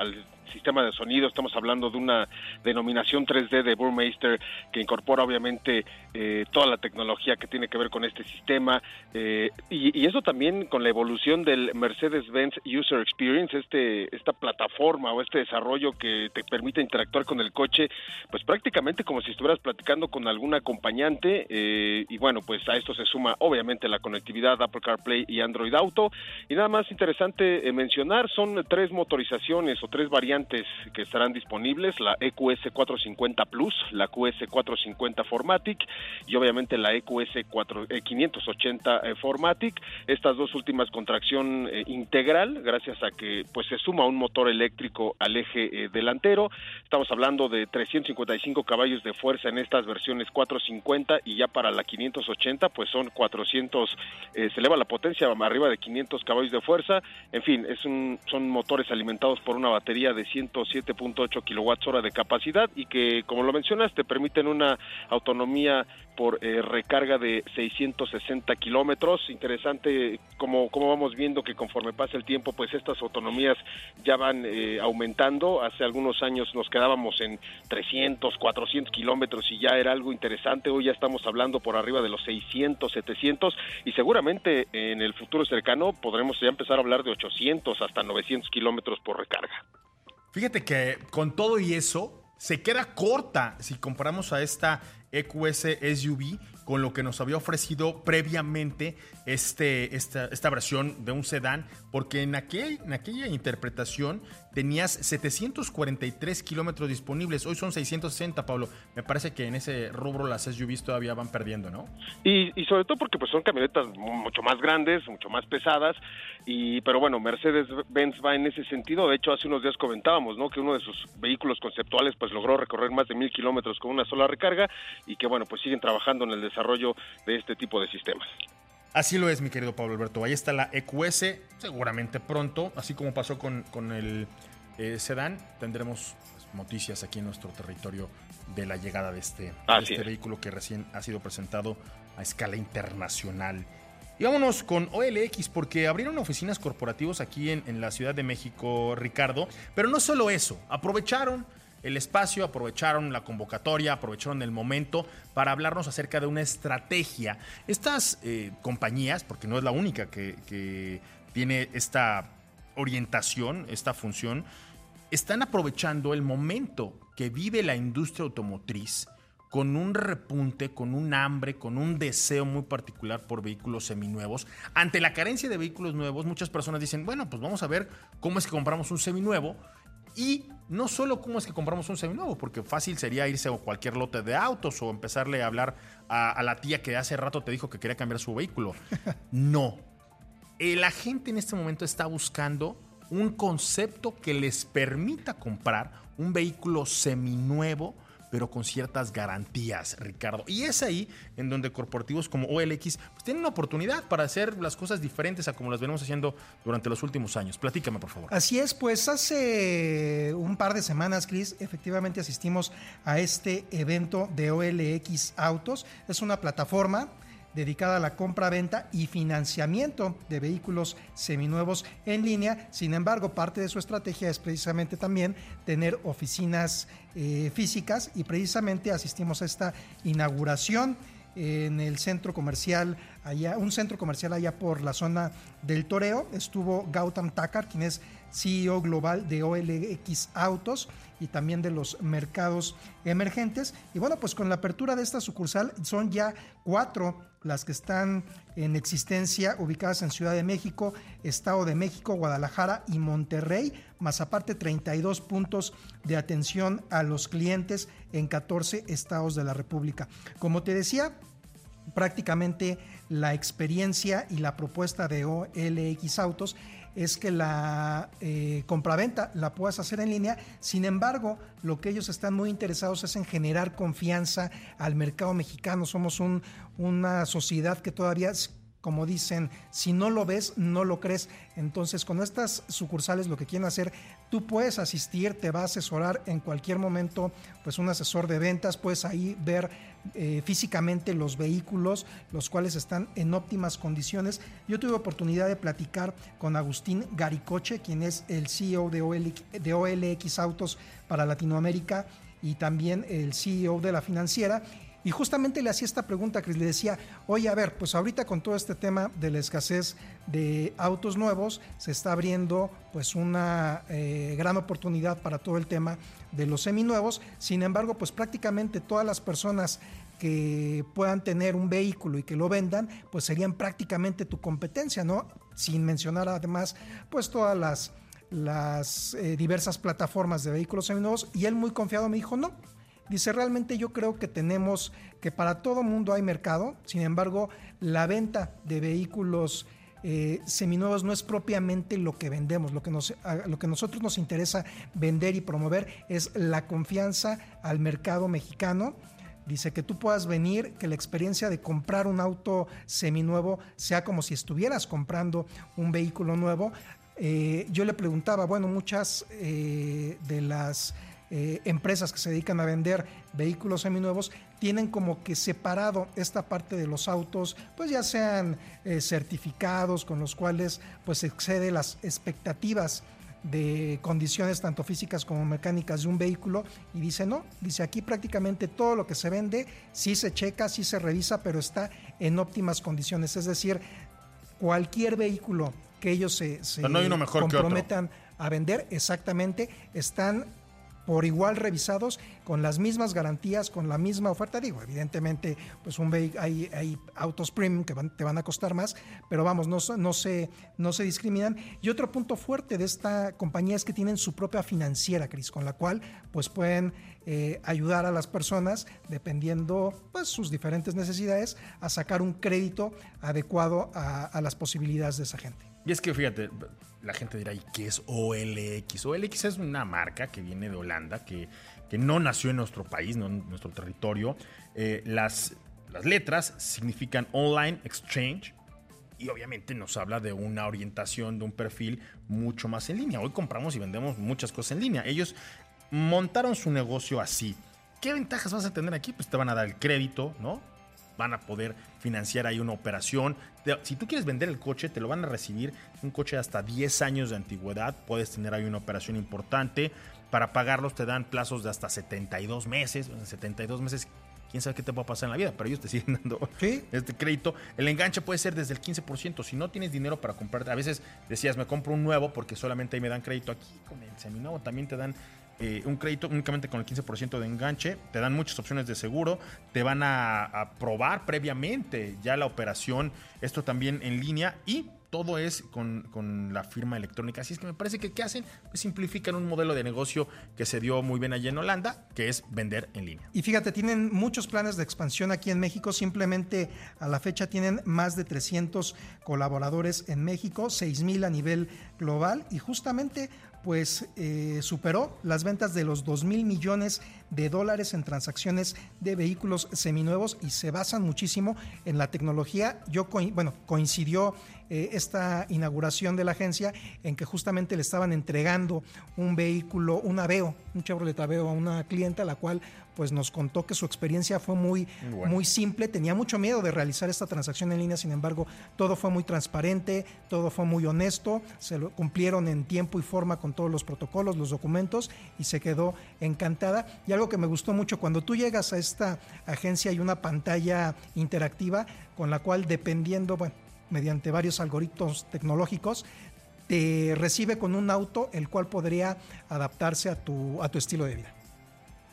sistema de sonido, estamos hablando de una denominación 3D de Burmeister que incorpora obviamente eh, toda la tecnología que tiene que ver con este sistema eh, y, eso también con la evolución del Mercedes-Benz User Experience, este, esta plataforma o este desarrollo que te permite interactuar con el coche, pues prácticamente como si estuvieras platicando con algún acompañante eh, y bueno, pues a esto se suma obviamente la conectividad Apple CarPlay y Android Auto. Y nada más interesante mencionar son tres motorizaciones o tres variantes que estarán disponibles, la EQS 450 Plus, la QS 450 Formatic y obviamente la EQS 4, 580 Formatic. Estas dos últimas con tracción eh, integral, gracias a que pues se suma un motor eléctrico al eje eh, delantero. Estamos hablando de 355 caballos de fuerza en estas versiones 450 y ya para la 580 pues son 400, eh, se eleva la potencia arriba de 500 caballos de fuerza. En fin, es un, son motores alimentados por una batería de 107.8 kilowatts hora de capacidad y que, como lo mencionas, te permiten una autonomía por eh, recarga de 660 kilómetros. Interesante como, como vamos viendo que conforme pasa el tiempo, pues estas autonomías ya van eh, aumentando. Hace algunos años nos quedábamos en 300, 400 kilómetros y ya era algo interesante. Hoy ya estamos hablando por arriba de los 600, 700 y seguramente en el futuro cercano podremos ya empezar a hablar de 800 hasta 900 kilómetros por recarga. Fíjate que con todo y eso, se queda corta si comparamos a esta EQS SUV con lo que nos había ofrecido previamente este, esta, esta versión de un sedán, porque en, aquel, en aquella interpretación tenías 743 kilómetros disponibles, hoy son 660, Pablo. Me parece que en ese rubro las SUVs todavía van perdiendo, ¿no? Y, y sobre todo porque pues son camionetas mucho más grandes, mucho más pesadas, y pero bueno, Mercedes-Benz va en ese sentido. De hecho, hace unos días comentábamos, ¿no? Que uno de sus vehículos conceptuales pues logró recorrer más de mil kilómetros con una sola recarga y que bueno, pues siguen trabajando en el desarrollo de este tipo de sistemas. Así lo es, mi querido Pablo Alberto. Ahí está la EQS, seguramente pronto, así como pasó con, con el eh, sedán, tendremos pues, noticias aquí en nuestro territorio de la llegada de este, de este vehículo que recién ha sido presentado a escala internacional. Y vámonos con OLX porque abrieron oficinas corporativas aquí en, en la Ciudad de México, Ricardo. Pero no solo eso, aprovecharon el espacio, aprovecharon la convocatoria, aprovecharon el momento para hablarnos acerca de una estrategia. Estas eh, compañías, porque no es la única que, tiene esta orientación, esta función, están aprovechando el momento que vive la industria automotriz con un repunte, con un hambre, con un deseo muy particular por vehículos seminuevos. Ante la carencia de vehículos nuevos, muchas personas dicen, bueno, pues vamos a ver cómo es que compramos un seminuevo y no solo cómo es que compramos un seminuevo, porque fácil sería irse a cualquier lote de autos o empezarle a hablar a, la tía que hace rato te dijo que quería cambiar su vehículo. No. La gente en este momento está buscando un concepto que les permita comprar un vehículo seminuevo pero con ciertas garantías, Ricardo. Y es ahí en donde corporativos como OLX pues, tienen una oportunidad para hacer las cosas diferentes a como las venimos haciendo durante los últimos años. Platícame, por favor. Así es, pues hace un par de semanas, Chris, efectivamente asistimos a este evento de OLX Autos. Es una plataforma dedicada a la compra, venta y financiamiento de vehículos seminuevos en línea. Sin embargo, parte de su estrategia es precisamente también tener oficinas eh, físicas y precisamente asistimos a esta inauguración en el centro comercial allá, un centro comercial allá por la zona del Toreo. Estuvo Gautam Takar, quien es CEO global de OLX Autos y también de los mercados emergentes. Y bueno, pues con la apertura de esta sucursal son ya cuatro las que están en existencia ubicadas en Ciudad de México, Estado de México, Guadalajara y Monterrey, más aparte 32 puntos de atención a los clientes en 14 estados de la República. Como te decía, prácticamente la experiencia y la propuesta de OLX Autos es que la eh, compraventa la puedas hacer en línea. Sin embargo, lo que ellos están muy interesados es en generar confianza al mercado mexicano. Somos una sociedad que todavía como dicen, si no lo ves, no lo crees. Entonces, con estas sucursales lo que quieren hacer, tú puedes asistir, te va a asesorar en cualquier momento, pues un asesor de ventas, puedes ahí ver eh, físicamente los vehículos, los cuales están en óptimas condiciones. Yo tuve oportunidad de platicar con Agustín Garicoche, quien es el CEO de de OLX Autos para Latinoamérica y también el CEO de la financiera y justamente le hacía esta pregunta, Cris, le decía, oye, a ver, pues ahorita con todo este tema de la escasez de autos nuevos, se está abriendo pues una eh, gran oportunidad para todo el tema de los seminuevos. Sin embargo, pues prácticamente todas las personas que puedan tener un vehículo y que lo vendan, pues serían prácticamente tu competencia, ¿no? Sin mencionar además, pues todas las, las eh, diversas plataformas de vehículos seminuevos. Y él muy confiado me dijo, no, Dice, realmente yo creo que tenemos, que para todo mundo hay mercado, sin embargo, la venta de vehículos eh, seminuevos no es propiamente lo que vendemos, lo que, nos, lo que nosotros nos interesa vender y promover es la confianza al mercado mexicano. Dice que tú puedas venir, que la experiencia de comprar un auto seminuevo sea como si estuvieras comprando un vehículo nuevo. Eh, yo le preguntaba, bueno, muchas eh, de las eh, empresas que se dedican a vender vehículos seminuevos tienen como que separado esta parte de los autos, pues ya sean eh, certificados con los cuales pues excede las expectativas de condiciones tanto físicas como mecánicas de un vehículo y dice no, dice aquí prácticamente todo lo que se vende sí se checa, sí se revisa, pero está en óptimas condiciones, es decir, cualquier vehículo que ellos se, comprometan a vender, exactamente, están por igual revisados con las mismas garantías, con la misma oferta. Digo, evidentemente, pues un hay, hay autos premium que te van a costar más, pero vamos, no, no, se, no se discriminan. Y otro punto fuerte de esta compañía es que tienen su propia financiera, Cris, con la cual pues pueden eh, ayudar a las personas, dependiendo pues, sus diferentes necesidades, a sacar un crédito adecuado a, las posibilidades de esa gente. Y es que fíjate, la gente dirá, ¿y qué es OLX? OLX es una marca que viene de Holanda, que, que no nació en nuestro país, no en nuestro territorio. Eh, las, las letras significan Online Exchange, y obviamente nos habla de una orientación, de un perfil mucho más en línea. Hoy compramos y vendemos muchas cosas en línea. Ellos montaron su negocio así. ¿Qué ventajas vas a tener aquí? Pues te van a dar el crédito, ¿no? Van a poder financiar ahí una operación. Si tú quieres vender el coche, te lo van a recibir. Un coche de hasta 10 años de antigüedad. Puedes tener ahí una operación importante. Para pagarlos te dan plazos de hasta 72 meses. 72 meses quién sabe qué te va a pasar en la vida, pero ellos te siguen dando este crédito. El enganche puede ser desde el 15%. Si no tienes dinero para comprar, a veces decías, me compro un nuevo porque solamente ahí me dan crédito aquí. Con el seminuevo también te dan eh, un crédito únicamente con el 15% de enganche, te dan muchas opciones de seguro, te van a, probar previamente ya la operación, esto también en línea y todo es con, la firma electrónica. Así es que me parece que ¿qué hacen? Pues simplifican un modelo de negocio que se dio muy bien allí en Holanda, que es vender en línea. Y fíjate, tienen muchos planes de expansión aquí en México. Simplemente a la fecha tienen más de 300 colaboradores en México, 6 mil a nivel global. Y justamente pues eh, superó las ventas de los 2 mil millones de dólares en transacciones de vehículos seminuevos y se basan muchísimo en la tecnología. Yo, bueno, coincidió eh, esta inauguración de la agencia en que justamente le estaban entregando un vehículo, un Aveo, un Chevrolet Aveo a una clienta, la cual pues nos contó que su experiencia fue muy, muy simple, tenía mucho miedo de realizar esta transacción en línea, sin embargo, todo fue muy transparente, todo fue muy honesto, se lo cumplieron en tiempo y forma con todos los protocolos, los documentos y se quedó encantada. Y algo que me gustó mucho, cuando tú llegas a esta agencia hay una pantalla interactiva con la cual dependiendo, bueno, mediante varios algoritmos tecnológicos, te recibe con un auto el cual podría adaptarse a tu, a tu estilo de vida.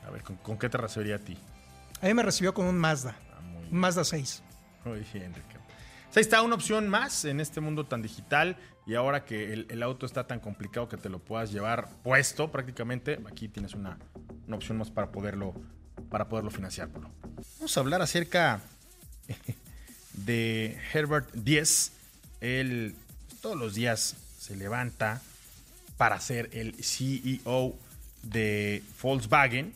A ver, ¿con, qué te recibiría a ti? A mí me recibió con un Mazda, ah, un Mazda 6. Muy bien, Enrique. ahí está una opción más en este mundo tan digital y ahora que el, auto está tan complicado que te lo puedas llevar puesto prácticamente, aquí tienes una, una opción más para poderlo, para poderlo financiar. Vamos a hablar acerca de Herbert Diez. Él todos los días se levanta para ser el CEO de Volkswagen.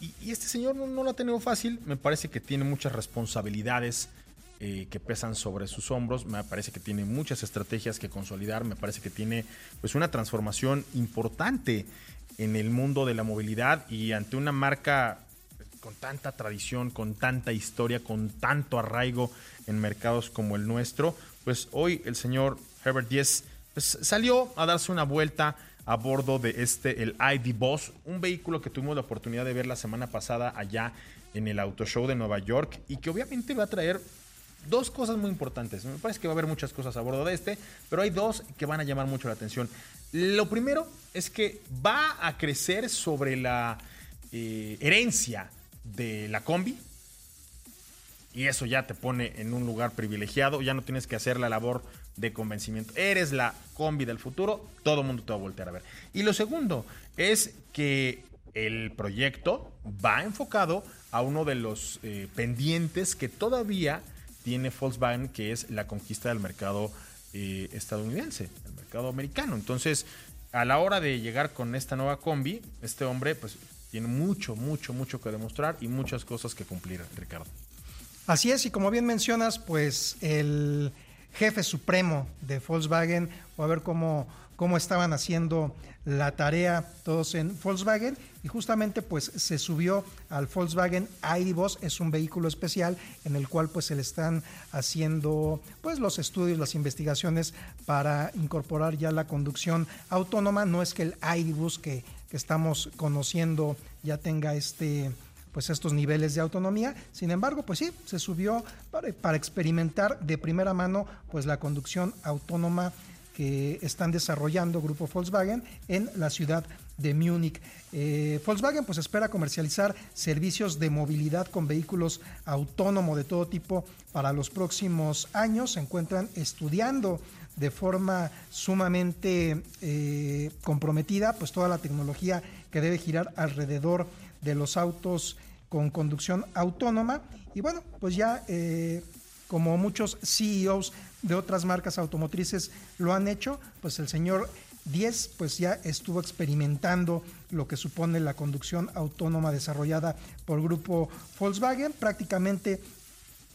Y, este señor no, lo ha tenido fácil. Me parece que tiene muchas responsabilidades eh, que pesan sobre sus hombros. Me parece que tiene muchas estrategias que consolidar. Me parece que tiene pues una transformación importante en el mundo de la movilidad y ante una marca con tanta tradición, con tanta historia, con tanto arraigo en mercados como el nuestro, pues hoy el señor Herbert Diez pues, salió a darse una vuelta a bordo de este, el ID Boss, un vehículo que tuvimos la oportunidad de ver la semana pasada allá en el Auto Show de Nueva York y que obviamente va a traer dos cosas muy importantes. Me parece que va a haber muchas cosas a bordo de este, pero hay dos que van a llamar mucho la atención. Lo primero es que va a crecer sobre la eh, herencia de la combi. Y eso ya te pone en un lugar privilegiado. Ya no tienes que hacer la labor de convencimiento. Eres la combi del futuro. Todo el mundo te va a voltear a ver. Y lo segundo es que el proyecto va enfocado a uno de los eh, pendientes que todavía tiene Volkswagen, que es la conquista del mercado eh, estadounidense, el mercado americano. Entonces, a la hora de llegar con esta nueva combi, este hombre pues tiene mucho, mucho, mucho que demostrar y muchas cosas que cumplir, Ricardo. Así es, y como bien mencionas, pues el jefe supremo de Volkswagen, o a ver cómo, cómo estaban haciendo la tarea todos en Volkswagen y justamente pues se subió al Volkswagen ID es un vehículo especial en el cual pues se le están haciendo pues los estudios, las investigaciones para incorporar ya la conducción autónoma, no es que el ID que que estamos conociendo ya tenga este pues estos niveles de autonomía. Sin embargo, pues sí, se subió para, experimentar de primera mano pues la conducción autónoma que están desarrollando Grupo Volkswagen en la ciudad de Múnich. Eh, Volkswagen pues espera comercializar servicios de movilidad con vehículos autónomos de todo tipo para los próximos años. Se encuentran estudiando de forma sumamente eh, comprometida pues toda la tecnología que debe girar alrededor de los autos con conducción autónoma. Y bueno, pues ya eh, como muchos CEOs de otras marcas automotrices lo han hecho, pues el señor 10 pues ya estuvo experimentando lo que supone la conducción autónoma desarrollada por grupo Volkswagen. Prácticamente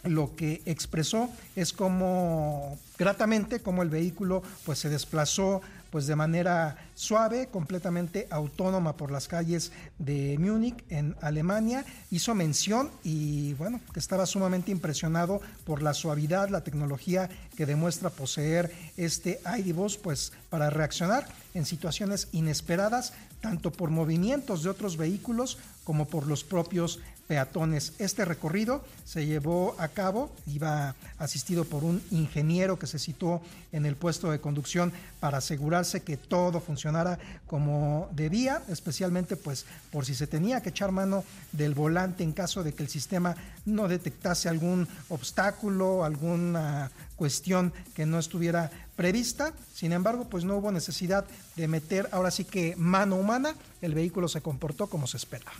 lo que expresó es como gratamente como el vehículo pues se desplazó pues de manera suave, completamente autónoma por las calles de Múnich en Alemania. Hizo mención y bueno, que estaba sumamente impresionado por la suavidad, la tecnología que demuestra poseer este iDivos pues para reaccionar en situaciones inesperadas, tanto por movimientos de otros vehículos como por los propios peatones. Este recorrido se llevó a cabo, iba asistido por un ingeniero que se situó en el puesto de conducción para asegurarse que todo funcionara como debía, especialmente pues por si se tenía que echar mano del volante en caso de que el sistema no detectase algún obstáculo, alguna cuestión que no estuviera prevista. Sin embargo, pues no hubo necesidad de meter ahora sí que mano humana, el vehículo se comportó como se espera.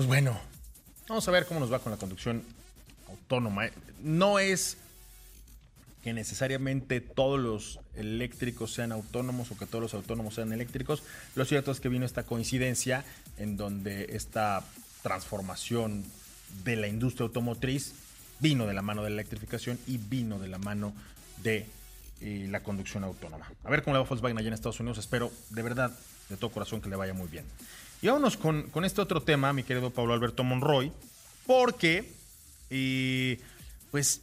Pues bueno, vamos a ver cómo nos va con la conducción autónoma. No es que necesariamente todos los eléctricos sean autónomos o que todos los autónomos sean eléctricos. Lo cierto es que vino esta coincidencia en donde esta transformación de la industria automotriz vino de la mano de la electrificación y vino de la mano de eh, la conducción autónoma. A ver cómo le va Volkswagen allá en Estados Unidos. Espero de verdad, de todo corazón, que le vaya muy bien. Y vámonos con, con este otro tema, mi querido Pablo Alberto Monroy, porque, pues,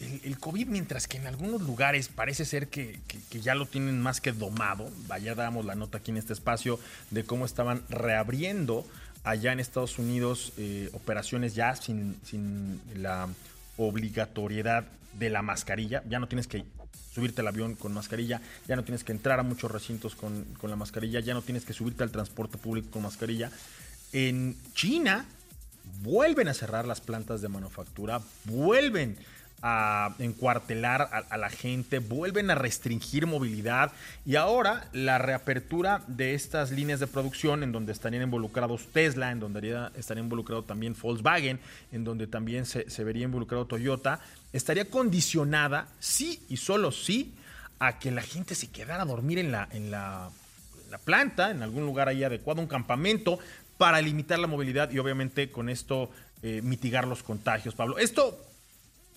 el, COVID, mientras que en algunos lugares parece ser que, ya lo tienen más que domado, vaya, damos la nota aquí en este espacio de cómo estaban reabriendo allá en Estados Unidos eh, operaciones ya sin, sin la obligatoriedad de la mascarilla, ya no tienes que subirte al avión con mascarilla, ya no tienes que entrar a muchos recintos con, la mascarilla, ya no tienes que subirte al transporte público con mascarilla. En China vuelven a cerrar las plantas de manufactura, vuelven a encuartelar a, la gente, vuelven a restringir movilidad y ahora la reapertura de estas líneas de producción en donde estarían involucrados Tesla, en donde estaría involucrado también Volkswagen, en donde también se, vería involucrado Toyota, estaría condicionada, sí y solo sí, a que la gente se quedara a dormir en la, en la, la planta, en algún lugar ahí adecuado, un campamento, para limitar la movilidad y obviamente con esto eh, mitigar los contagios, Pablo. Esto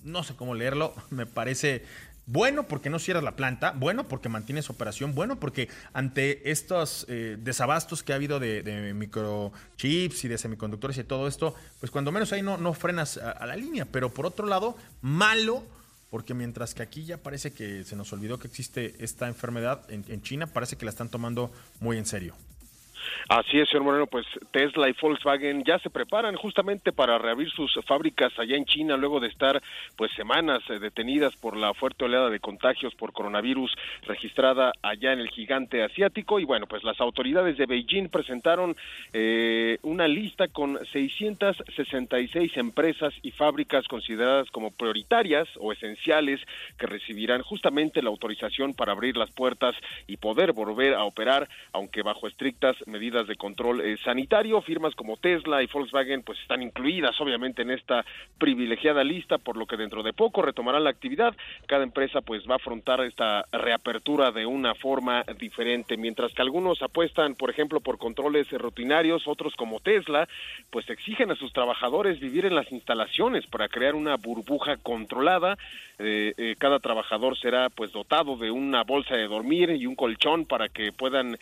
no sé cómo leerlo, me parece bueno porque no cierras la planta, bueno porque mantienes operación, bueno porque ante estos eh, desabastos que ha habido de, microchips y de semiconductores y todo esto, pues cuando menos ahí no, no frenas a, la línea, pero por otro lado, malo porque mientras que aquí ya parece que se nos olvidó que existe esta enfermedad, en China parece que la están tomando muy en serio. Así es, señor Moreno, pues Tesla y Volkswagen ya se preparan justamente para reabrir sus fábricas allá en China luego de estar pues semanas eh, detenidas por la fuerte oleada de contagios por coronavirus registrada allá en el gigante asiático. Y bueno, pues las autoridades de Beijing presentaron eh, una lista con 666 empresas y fábricas consideradas como prioritarias o esenciales que recibirán justamente la autorización para abrir las puertas y poder volver a operar, aunque bajo estrictas medidas de control eh, sanitario. Firmas como Tesla y Volkswagen pues están incluidas obviamente en esta privilegiada lista, por lo que dentro de poco retomarán la actividad. Cada empresa pues va a afrontar esta reapertura de una forma diferente, mientras que algunos apuestan, por ejemplo, por controles rutinarios, otros como Tesla, pues exigen a sus trabajadores vivir en las instalaciones para crear una burbuja controlada. Eh, eh, cada trabajador será pues dotado de una bolsa de dormir y un colchón para que puedan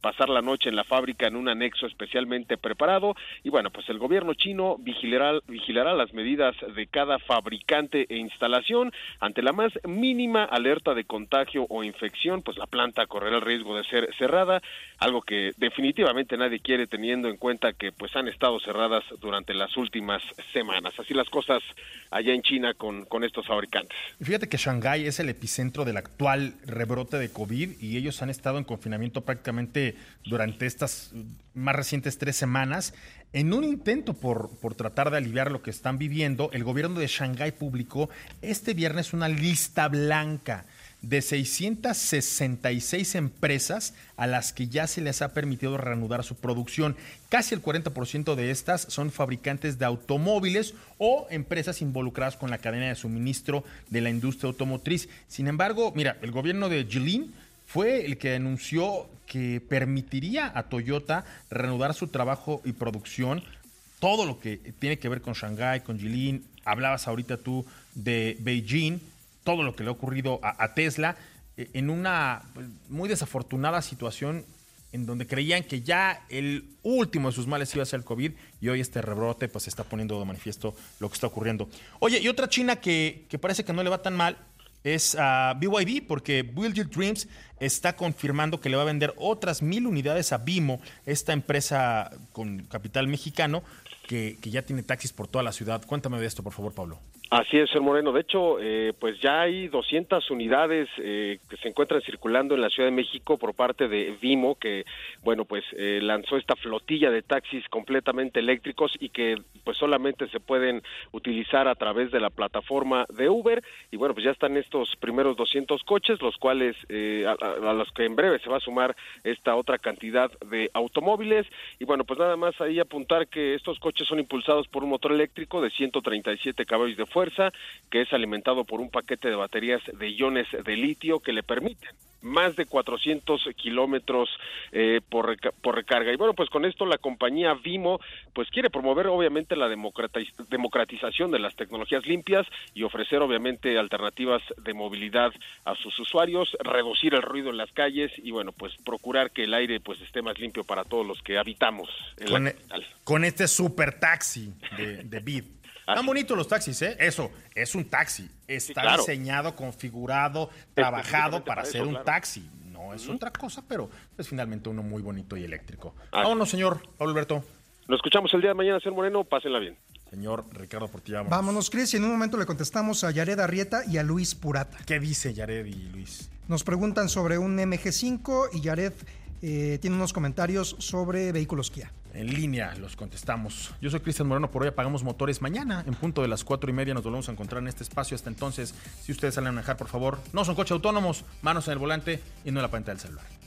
pasar la noche en la fábrica en un anexo especialmente preparado y bueno, pues el gobierno chino vigilará, vigilará las medidas de cada fabricante e instalación ante la más mínima alerta de contagio o infección, pues la planta correrá el riesgo de ser cerrada, algo que definitivamente nadie quiere teniendo en cuenta que pues han estado cerradas durante las últimas semanas. Así las cosas allá en China con, con estos fabricantes. Fíjate que Shanghái es el epicentro del actual rebrote de COVID y ellos han estado en confinamiento prácticamente durante estas más recientes tres semanas. En un intento por, por tratar de aliviar lo que están viviendo, el gobierno de Shanghái publicó este viernes una lista blanca de 666 empresas a las que ya se les ha permitido reanudar su producción. Casi el 40% de estas son fabricantes de automóviles o empresas involucradas con la cadena de suministro de la industria automotriz. Sin embargo, mira, el gobierno de Jilin fue el que anunció que permitiría a Toyota reanudar su trabajo y producción. Todo lo que tiene que ver con Shanghái, con Jilin, hablabas ahorita tú de Beijing, todo lo que le ha ocurrido a, Tesla eh, en una pues, muy desafortunada situación en donde creían que ya el último de sus males iba a ser el COVID y hoy este rebrote pues está poniendo de manifiesto lo que está ocurriendo. Oye, y otra China que, parece que no le va tan mal es a BYD porque Build Your Dreams está confirmando que le va a vender otras mil unidades a Bimo, esta empresa con capital mexicano que, que ya tiene taxis por toda la ciudad. Cuéntame de esto, por favor, Pablo. Así es, señor Moreno. De hecho, eh, pues ya hay 200 unidades eh, que se encuentran circulando en la Ciudad de México por parte de Vimo, que, bueno, pues eh, lanzó esta flotilla de taxis completamente eléctricos y que pues solamente se pueden utilizar a través de la plataforma de Uber. Y bueno, pues ya están estos primeros 200 coches, los cuales, a, a, los que en breve se va a sumar esta otra cantidad de automóviles. Y bueno, pues nada más ahí apuntar que estos coches son impulsados por un motor eléctrico de 137 caballos de fuerza fuerza, que es alimentado por un paquete de baterías de iones de litio que le permiten más de 400 kilómetros eh, por, por recarga. Y bueno, pues con esto la compañía Vimo pues quiere promover obviamente la democratización de las tecnologías limpias y ofrecer obviamente alternativas de movilidad a sus usuarios, reducir el ruido en las calles y bueno, pues procurar que el aire pues esté más limpio para todos los que habitamos en con, la e con este super taxi de, de están bonitos los taxis, ¿eh? Eso, es un taxi. Está diseñado, configurado, trabajado para ser un taxi. No es otra cosa, pero es finalmente uno muy bonito y eléctrico. Vámonos, señor Pablo Alberto. Nos escuchamos el día de mañana, señor Moreno. Pásenla bien. Señor Ricardo Portilla. Vámonos, Cris, y en un momento le contestamos a Yared Arrieta y a Luis Purata. ¿Qué dice Yared y Luis? Nos preguntan sobre un MG5 y Yared eh, tiene unos comentarios sobre vehículos Kia. En línea los contestamos. Yo soy Cristian Moreno, por hoy apagamos motores. Mañana, en punto de las cuatro y media, nos volvemos a encontrar en este espacio. Hasta entonces, si ustedes salen a manejar, por favor, no son coches autónomos, manos en el volante y no en la pantalla del celular.